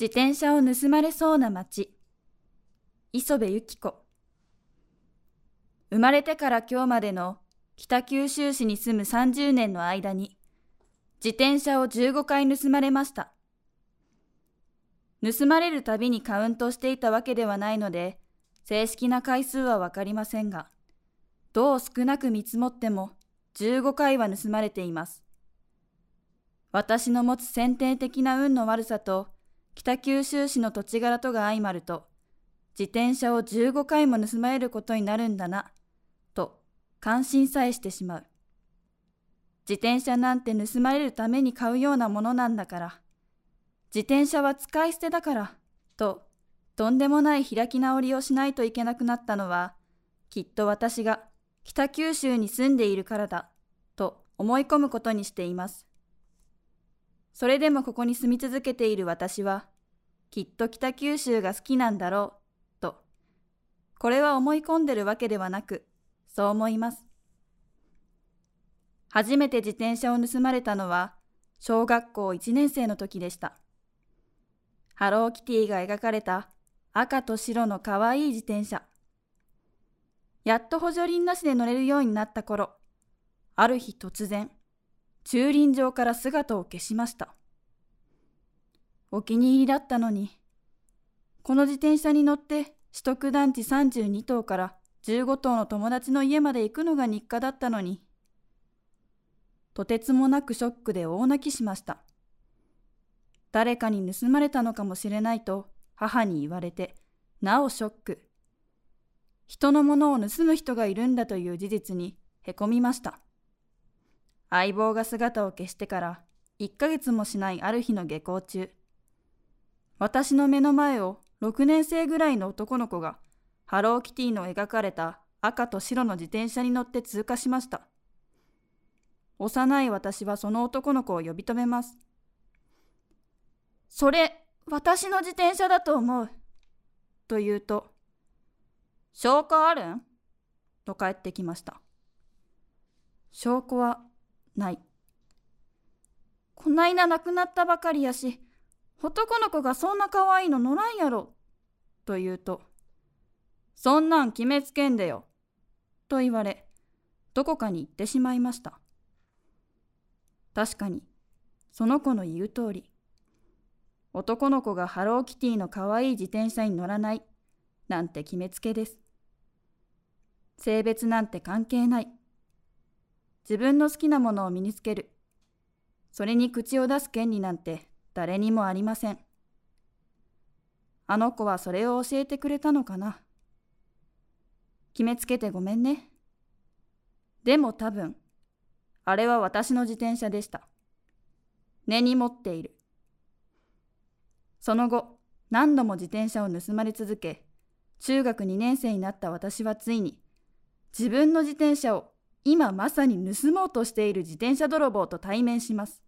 自転車を盗まれそうな町。磯部由紀子。生まれてから今日までの北九州市に住む30年の間に、自転車を15回盗まれました。盗まれるたびにカウントしていたわけではないので、正式な回数はわかりませんが、どう少なく見積もっても15回は盗まれています。私の持つ先天的な運の悪さと、北九州市の土地柄とが相まると、自転車を15回も盗まれることになるんだな、と感心さえしてしまう。自転車なんて盗まれるために買うようなものなんだから。自転車は使い捨てだから、と、とんでもない開き直りをしないといけなくなったのは、きっと私が北九州に住んでいるからだ、と思い込むことにしています。それでもここに住み続けている私は、きっと北九州が好きなんだろう、と、これは思い込んでるわけではなく、そう思います。初めて自転車を盗まれたのは、小学校1年生の時でした。ハローキティが描かれた赤と白のかわいい自転車。やっと補助輪なしで乗れるようになった頃、ある日突然、駐輪場から姿を消しました。お気に入りだったのに、この自転車に乗って取得団地32棟から15棟の友達の家まで行くのが日課だったのに、とてつもなくショックで大泣きしました。誰かに盗まれたのかもしれないと母に言われて、なおショック。人のものを盗む人がいるんだという事実にへこみました。相棒が姿を消してから1ヶ月もしないある日の下校中、私の目の前を6年生ぐらいの男の子がハローキティの描かれた赤と白の自転車に乗って通過しました。幼い私はその男の子を呼び止めます。それ、私の自転車だと思う。と言うと、証拠あるん？と帰ってきました。証拠はない。こないだ亡くなったばかりやし、男の子がそんな可愛いの乗らんやろ。と言うと、そんなん決めつけんでよ。と言われ、どこかに行ってしまいました。確かに、その子の言う通り、男の子がハローキティの可愛い自転車に乗らないなんて決めつけです。性別なんて関係ない。自分の好きなものを身につける。それに口を出す権利なんて誰にもありません。あの子はそれを教えてくれたのかな。決めつけてごめんね。でも多分、あれは私の自転車でした。根に持っている。その後、何度も自転車を盗まれ続け、中学2年生になった私はついに、自分の自転車を今まさに盗もうとしている自転車泥棒と対面します。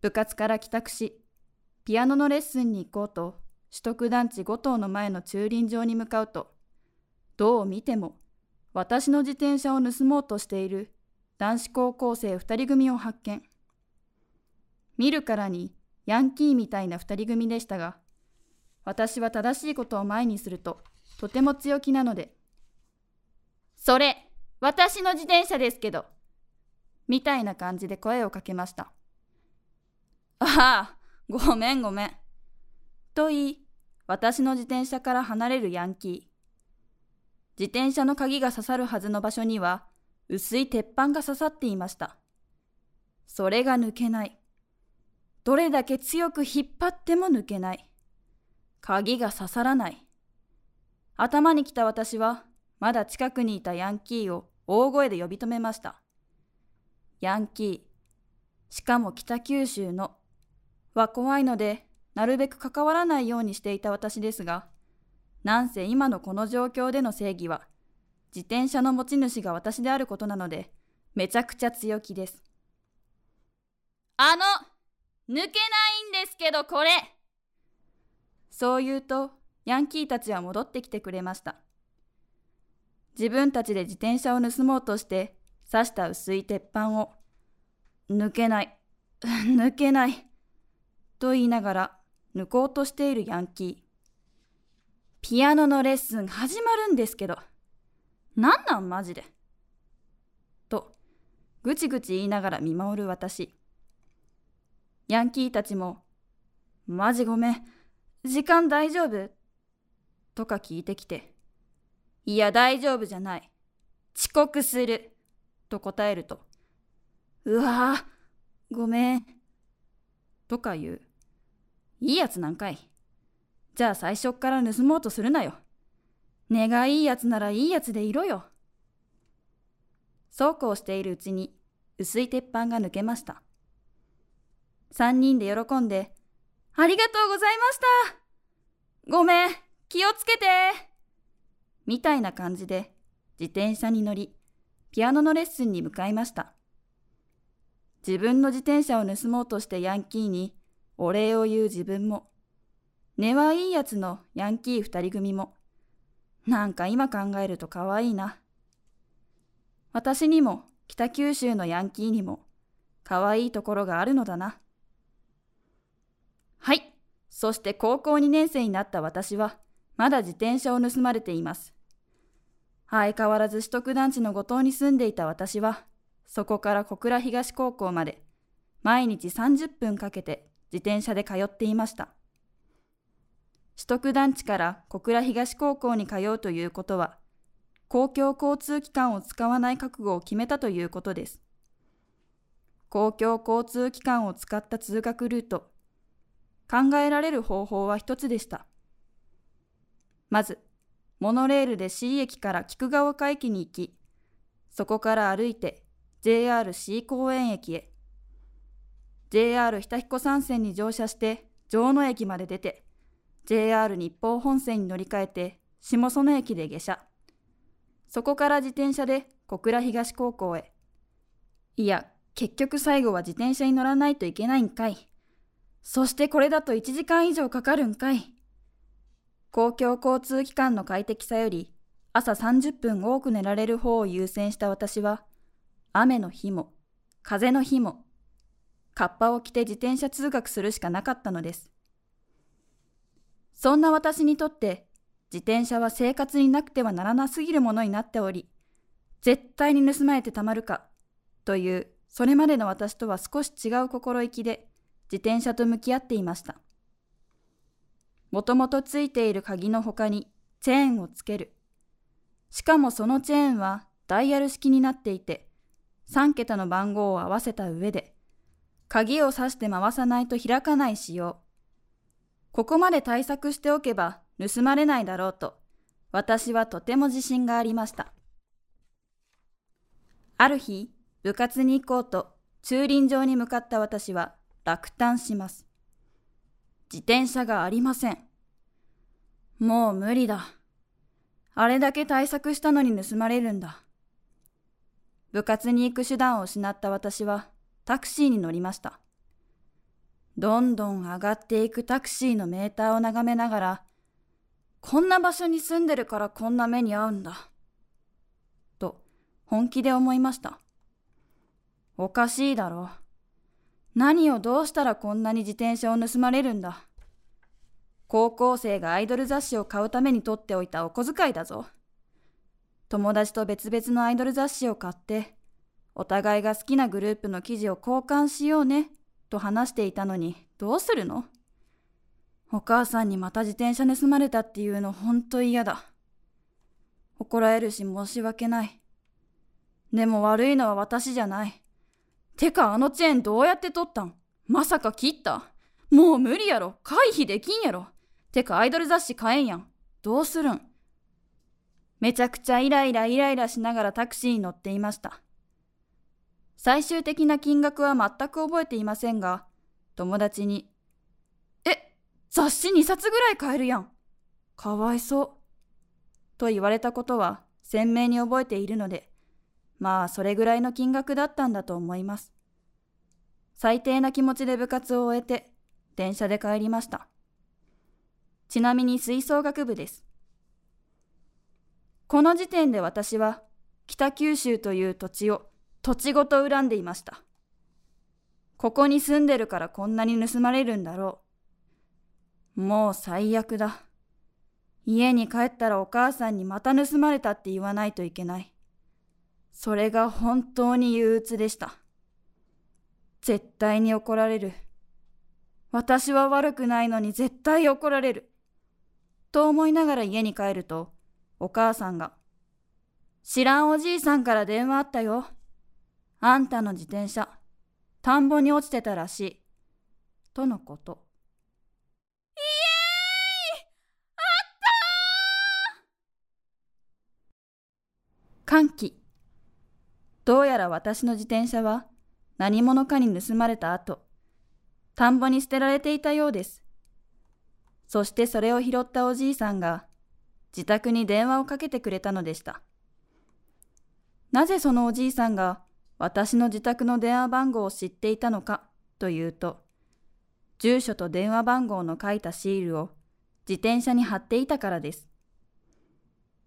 部活から帰宅し、ピアノのレッスンに行こうと、取得団地5棟の前の駐輪場に向かうと、どう見ても私の自転車を盗もうとしている男子高校生2人組を発見。見るからにヤンキーみたいな二人組でしたが、私は正しいことを前にすると、とても強気なので、それ、私の自転車ですけど、みたいな感じで声をかけました。ああ、ごめんごめん。と言い、私の自転車から離れるヤンキー。自転車の鍵が刺さるはずの場所には、薄い鉄板が刺さっていました。それが抜けない。どれだけ強く引っ張っても抜けない。鍵が刺さらない。頭に来た私は、まだ近くにいたヤンキーを大声で呼び止めました。ヤンキー、しかも北九州の、は怖いので、なるべく関わらないようにしていた私ですが、なんせ今のこの状況での正義は、自転車の持ち主が私であることなので、めちゃくちゃ強気です。あの抜けないんですけどこれそう言うとヤンキーたちは戻ってきてくれました自分たちで自転車を盗もうとして刺した薄い鉄板を抜けない 抜けないと言いながら抜こうとしているヤンキー。ピアノのレッスン始まるんですけど、なんなんマジで？と、ぐちぐち言いながら見守る私。ヤンキーたちも、マジごめん、時間大丈夫？とか聞いてきて、いや大丈夫じゃない。遅刻する。と答えると、うわぁ、ごめん。とか言う。いいやつなんかい。じゃあ最初っから盗もうとするなよ。根がいいやつならいいやつでいろよ。そうこうしているうちに薄い鉄板が抜けました。三人で喜んで、ありがとうございましたごめん、気をつけてみたいな感じで自転車に乗り、ピアノのレッスンに向かいました。自分の自転車を盗もうとしてヤンキーにお礼を言う自分も、根はいいやつのヤンキー二人組も、なんか今考えると可愛いな。私にも北九州のヤンキーにも可愛いところがあるのだな。はい。そして高校2年生になった私は、まだ自転車を盗まれています。相変わらず取得団地の五島に住んでいた私は、そこから小倉東高校まで、毎日30分かけて自転車で通っていました。取得団地から小倉東高校に通うということは、公共交通機関を使わない覚悟を決めたということです。公共交通機関を使った通学ルート、考えられる方法は一つでした。まず、モノレールで C 駅から菊川丘駅に行き、そこから歩いて JRC 公園駅へ。JR 日田彦山線に乗車して城野駅まで出て、JR 日豊本線に乗り換えて下園駅で下車。そこから自転車で小倉東高校へ。いや、結局最後は自転車に乗らないといけないんかい。そしてこれだと1時間以上かかるんかい。公共交通機関の快適さより朝30分多く寝られる方を優先した私は、雨の日も、風の日も、カッパを着て自転車通学するしかなかったのです。そんな私にとって、自転車は生活になくてはならなすぎるものになっており、絶対に盗まれてたまるか、という、それまでの私とは少し違う心意気で、自転車と向き合っていました。もともとついている鍵の他にチェーンをつける。しかもそのチェーンはダイヤル式になっていて、3桁の番号を合わせた上で、鍵を挿して回さないと開かない仕様。ここまで対策しておけば盗まれないだろうと、私はとても自信がありました。ある日、部活に行こうと駐輪場に向かった私は落胆します。自転車がありません。もう無理だ。あれだけ対策したのに盗まれるんだ。部活に行く手段を失った私はタクシーに乗りました。どんどん上がっていくタクシーのメーターを眺めながら、こんな場所に住んでるからこんな目に遭うんだ。と本気で思いました。おかしいだろう。何をどうしたらこんなに自転車を盗まれるんだ。高校生がアイドル雑誌を買うために取っておいたお小遣いだぞ。友達と別々のアイドル雑誌を買って、お互いが好きなグループの記事を交換しようね、と話していたのに、どうするの？お母さんにまた自転車盗まれたっていうのほんと嫌だ。怒られるし申し訳ない。でも悪いのは私じゃない。てかあのチェーンどうやって取ったん？まさか切った？もう無理やろ。回避できんやろ。てかアイドル雑誌買えんやん。どうするん？めちゃくちゃイライライライラしながらタクシーに乗っていました。最終的な金額は全く覚えていませんが、友達に、え、雑誌2冊ぐらい買えるやん。かわいそう。と言われたことは鮮明に覚えているので、まあそれぐらいの金額だったんだと思います。最低な気持ちで部活を終えて、電車で帰りました。ちなみに吹奏楽部です。この時点で私は北九州という土地を土地ごと恨んでいました。ここに住んでるからこんなに盗まれるんだろう。もう最悪だ。家に帰ったらお母さんにまた盗まれたって言わないといけない。それが本当に憂鬱でした。絶対に怒られる。私は悪くないのに絶対怒られる。と思いながら家に帰ると、お母さんが、知らんおじいさんから電話あったよ。あんたの自転車、田んぼに落ちてたらしい。とのこと。イエーイあったー歓喜。どうやら私の自転車は何者かに盗まれた後、田んぼに捨てられていたようです。そしてそれを拾ったおじいさんが自宅に電話をかけてくれたのでした。なぜそのおじいさんが私の自宅の電話番号を知っていたのかというと、住所と電話番号の書いたシールを自転車に貼っていたからです。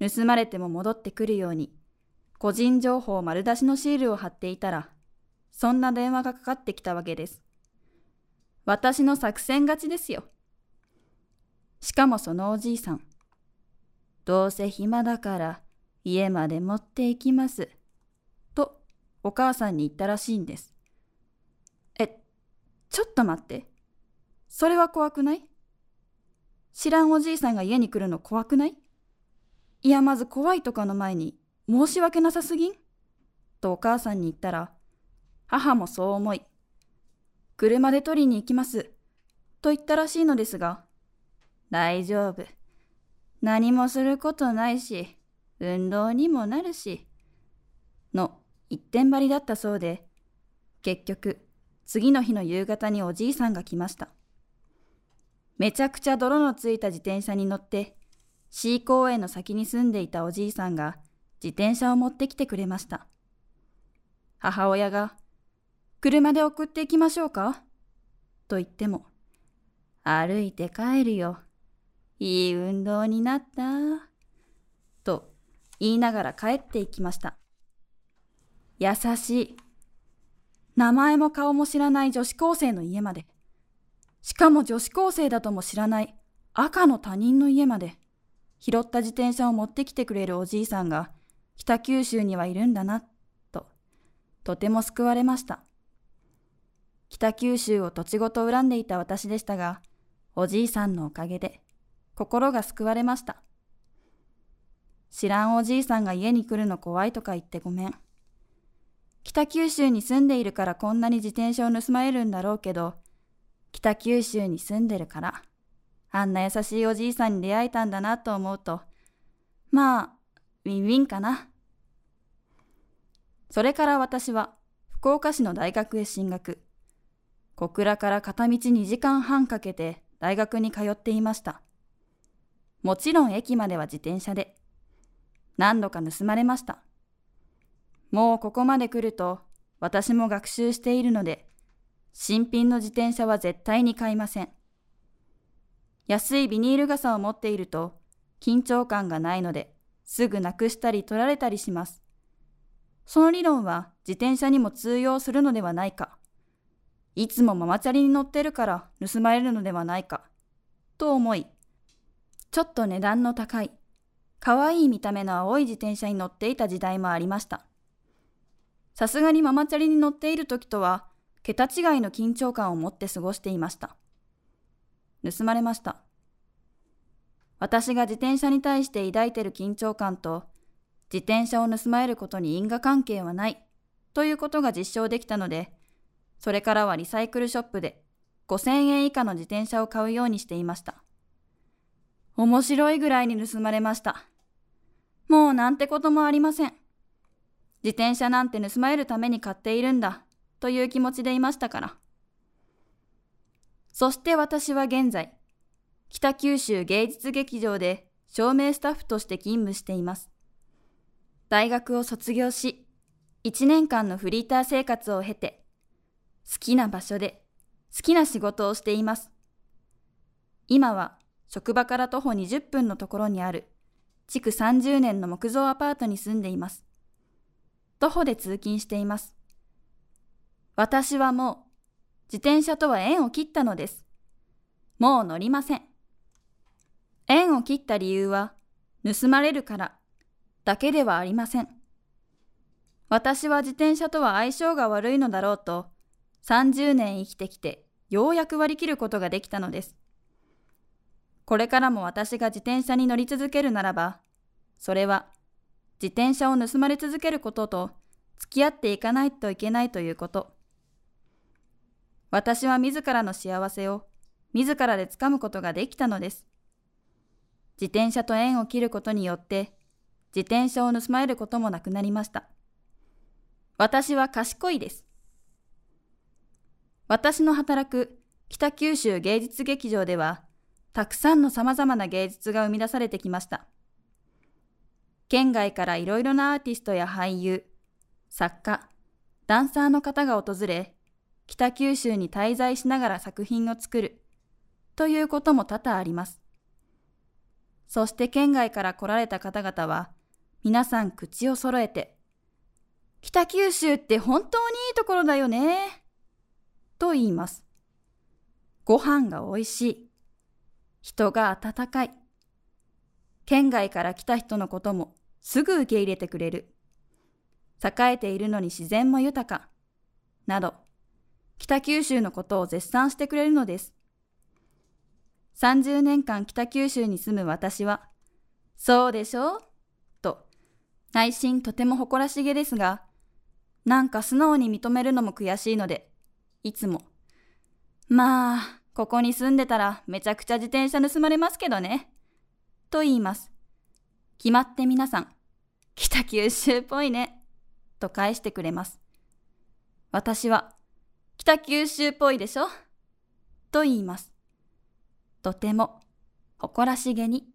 盗まれても戻ってくるように、個人情報丸出しのシールを貼っていたら、そんな電話がかかってきたわけです。私の作戦勝ちですよ。しかもそのおじいさん、どうせ暇だから家まで持って行きます。とお母さんに言ったらしいんです。え、ちょっと待って。それは怖くない？知らんおじいさんが家に来るの怖くない？いや、まず怖いとかの前に申し訳なさすぎん？とお母さんに言ったら、母もそう思い、車で取りに行きます。と言ったらしいのですが、大丈夫。何もすることないし、運動にもなるし、の一点張りだったそうで、結局、次の日の夕方におじいさんが来ました。めちゃくちゃ泥のついた自転車に乗って、C 公園の先に住んでいたおじいさんが自転車を持ってきてくれました。母親が、車で送っていきましょうか？と言っても、歩いて帰るよ。いい運動になった。と言いながら帰っていきました。優しい。名前も顔も知らない女子高生の家まで。しかも女子高生だとも知らない赤の他人の家まで拾った自転車を持ってきてくれるおじいさんが北九州にはいるんだな、と、とても救われました。北九州を土地ごと恨んでいた私でしたが、おじいさんのおかげで心が救われました。知らんおじいさんが家に来るの怖いとか言ってごめん。北九州に住んでいるからこんなに自転車を盗まれるんだろうけど、北九州に住んでるから、あんな優しいおじいさんに出会えたんだなと思うと、まあ、ウィンウィンかな。それから私は福岡市の大学へ進学。小倉から片道2時間半かけて大学に通っていました。もちろん駅までは自転車で。何度か盗まれました。もうここまで来ると私も学習しているので、新品の自転車は絶対に買いません。安いビニール傘を持っていると緊張感がないのですぐなくしたり取られたりします。その理論は自転車にも通用するのではないか。いつもママチャリに乗ってるから盗まれるのではないか。と思い、ちょっと値段の高い、可愛い見た目の青い自転車に乗っていた時代もありました。さすがにママチャリに乗っている時とは桁違いの緊張感を持って過ごしていました。盗まれました。私が自転車に対して抱いている緊張感と、自転車を盗まれることに因果関係はないということが実証できたので、それからはリサイクルショップで5000円以下の自転車を買うようにしていました。面白いぐらいに盗まれました。もうなんてこともありません。自転車なんて盗まれるために買っているんだという気持ちでいましたから。そして私は現在、北九州芸術劇場で照明スタッフとして勤務しています。大学を卒業し、1年間のフリーター生活を経て、好きな場所で好きな仕事をしています。今は職場から徒歩20分のところにある築30年の木造アパートに住んでいます。徒歩で通勤しています。私はもう自転車とは縁を切ったのです。もう乗りません。縁を切った理由は、盗まれるからだけではありません。私は自転車とは相性が悪いのだろうと、30年生きてきてようやく割り切ることができたのです。これからも私が自転車に乗り続けるならば、それは自転車を盗まれ続けることと付き合っていかないといけないということ。私は自らの幸せを自らで掴むことができたのです。自転車と縁を切ることによって自転車を盗まれることもなくなりました。私は賢いです。私の働く北九州芸術劇場では、たくさんの様々な芸術が生み出されてきました。県外からいろいろなアーティストや俳優、作家、ダンサーの方が訪れ、北九州に滞在しながら作品を作るということも多々あります。そして県外から来られた方々は、皆さん口を揃えて、北九州って本当にいいところだよね、と言います。ご飯が美味しい。人が温かい。県外から来た人のこともすぐ受け入れてくれる。栄えているのに自然も豊か。など、北九州のことを絶賛してくれるのです。30年間北九州に住む私は、そうでしょと、内心とても誇らしげですが、なんか素直に認めるのも悔しいので、いつも、まあ、ここに住んでたらめちゃくちゃ自転車盗まれますけどね。と言います。決まって皆さん、北九州っぽいね。と返してくれます。私は、北九州っぽいでしょと言います。とても誇らしげに。